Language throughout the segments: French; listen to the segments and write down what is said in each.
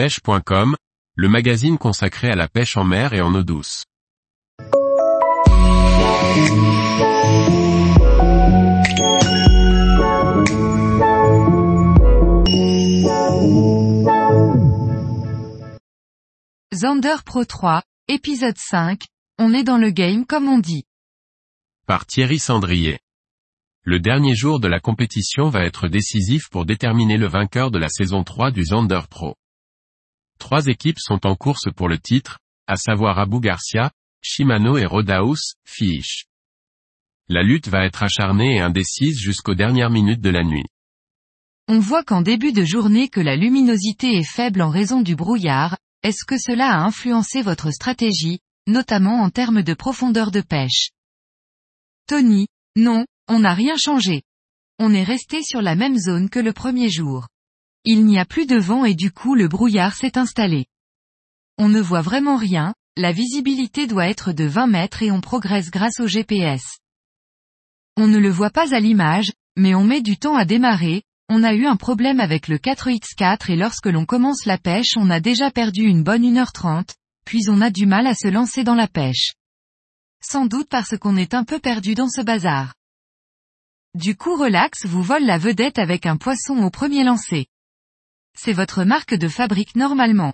pêche.com, le magazine consacré à la pêche en mer et en eau douce. Zander Pro 3, épisode 5, on est dans le game comme on dit. Par Thierry Sandrier. Le dernier jour de la compétition va être décisif pour déterminer le vainqueur de la saison 3 du Zander Pro. Trois équipes sont en course pour le titre, à savoir Abu Garcia, Shimano et Rodaus, Fish. La lutte va être acharnée et indécise jusqu'aux dernières minutes de la nuit. On voit qu'en début de journée que la luminosité est faible en raison du brouillard, est-ce que cela a influencé votre stratégie, notamment en termes de profondeur de pêche? Tony, non, on n'a rien changé. On est resté sur la même zone que le premier jour. Il n'y a plus de vent et du coup le brouillard s'est installé. On ne voit vraiment rien, la visibilité doit être de 20 mètres et on progresse grâce au GPS. On ne le voit pas à l'image, mais on met du temps à démarrer, on a eu un problème avec le 4X4 et lorsque l'on commence la pêche on a déjà perdu une bonne 1h30, puis on a du mal à se lancer dans la pêche. Sans doute parce qu'on est un peu perdu dans ce bazar. Du coup relax vous vole la vedette avec un poisson au premier lancer. C'est votre marque de fabrique normalement.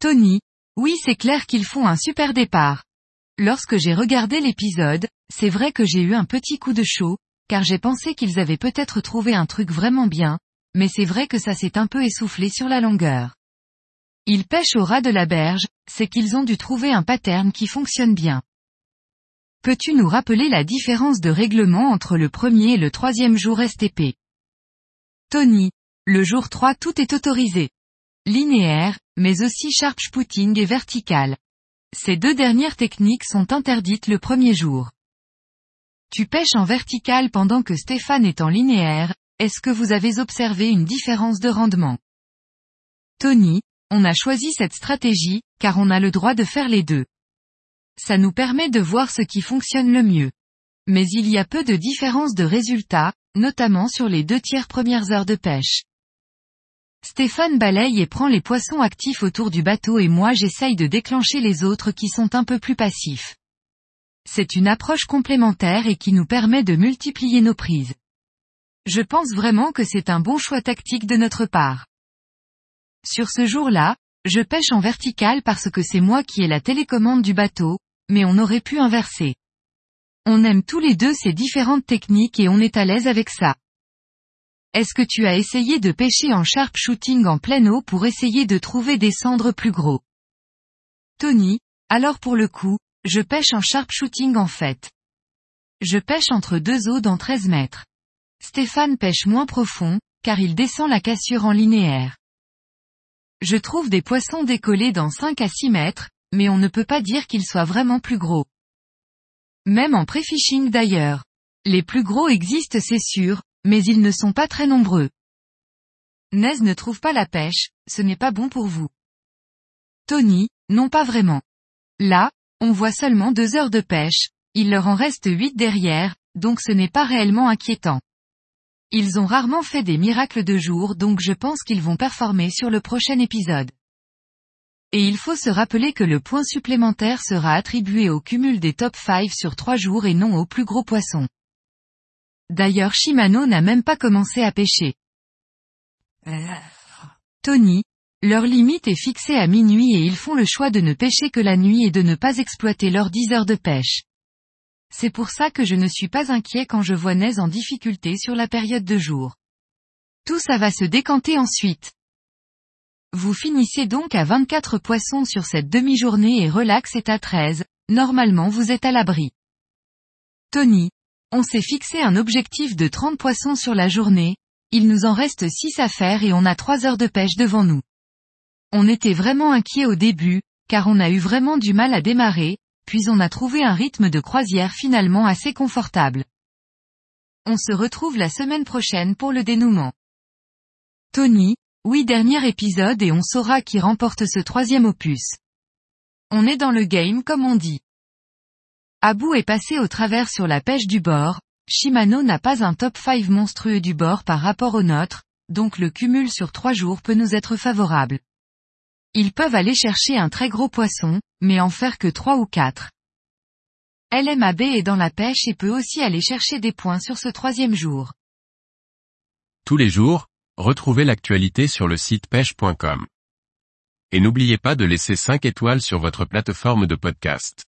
Tony, oui c'est clair qu'ils font un super départ. Lorsque j'ai regardé l'épisode, c'est vrai que j'ai eu un petit coup de chaud, car j'ai pensé qu'ils avaient peut-être trouvé un truc vraiment bien, mais c'est vrai que ça s'est un peu essoufflé sur la longueur. Ils pêchent au ras de la berge, c'est qu'ils ont dû trouver un pattern qui fonctionne bien. Peux-tu nous rappeler la différence de règlement entre le premier et le troisième jour STP Tony, le jour 3 tout est autorisé. Linéaire, mais aussi sharp spooting et vertical. Ces deux dernières techniques sont interdites le premier jour. Tu pêches en vertical pendant que Stéphane est en linéaire, est-ce que vous avez observé une différence de rendement? Tony, on a choisi cette stratégie, car on a le droit de faire les deux. Ça nous permet de voir ce qui fonctionne le mieux. Mais il y a peu de différence de résultats, notamment sur les deux tiers premières heures de pêche. Stéphane balaye et prend les poissons actifs autour du bateau et moi j'essaye de déclencher les autres qui sont un peu plus passifs. C'est une approche complémentaire et qui nous permet de multiplier nos prises. Je pense vraiment que c'est un bon choix tactique de notre part. Sur ce jour-là, je pêche en vertical parce que c'est moi qui ai la télécommande du bateau, mais on aurait pu inverser. On aime tous les deux ces différentes techniques et on est à l'aise avec ça. Est-ce que tu as essayé de pêcher en sharp shooting en pleine eau pour essayer de trouver des cendres plus gros? Tony, alors pour le coup, je pêche en sharp shooting en fait. Je pêche entre deux eaux dans 13 mètres. Stéphane pêche moins profond, car il descend la cassure en linéaire. Je trouve des poissons décollés dans 5 à 6 mètres, mais on ne peut pas dire qu'ils soient vraiment plus gros. Même en pré-fishing d'ailleurs. Les plus gros existent c'est sûr, mais ils ne sont pas très nombreux. Nez ne trouve pas la pêche, ce n'est pas bon pour vous. Tony, non pas vraiment. Là, on voit seulement deux heures de pêche, il leur en reste huit derrière, donc ce n'est pas réellement inquiétant. Ils ont rarement fait des miracles de jour donc je pense qu'ils vont performer sur le prochain épisode. Et il faut se rappeler que le point supplémentaire sera attribué au cumul des top 5 sur trois jours et non aux plus gros poissons. D'ailleurs Shimano n'a même pas commencé à pêcher. Tony, leur limite est fixée à minuit et ils font le choix de ne pêcher que la nuit et de ne pas exploiter leurs 10 heures de pêche. C'est pour ça que je ne suis pas inquiet quand je vois Nez en difficulté sur la période de jour. Tout ça va se décanter ensuite. Vous finissez donc à 24 poissons sur cette demi-journée et relax est à 13, normalement vous êtes à l'abri. Tony, on s'est fixé un objectif de 30 poissons sur la journée, il nous en reste 6 à faire et on a 3 heures de pêche devant nous. On était vraiment inquiet au début, car on a eu vraiment du mal à démarrer, puis on a trouvé un rythme de croisière finalement assez confortable. On se retrouve la semaine prochaine pour le dénouement. Tony, oui dernier épisode et on saura qui remporte ce troisième opus. On est dans le game comme on dit. Abu est passé au travers sur la pêche du bord, Shimano n'a pas un top 5 monstrueux du bord par rapport au nôtre, donc le cumul sur trois jours peut nous être favorable. Ils peuvent aller chercher un très gros poisson, mais en faire que trois ou quatre. LMAB est dans la pêche et peut aussi aller chercher des points sur ce troisième jour. Tous les jours, retrouvez l'actualité sur le site pêche.com. Et n'oubliez pas de laisser 5 étoiles sur votre plateforme de podcast.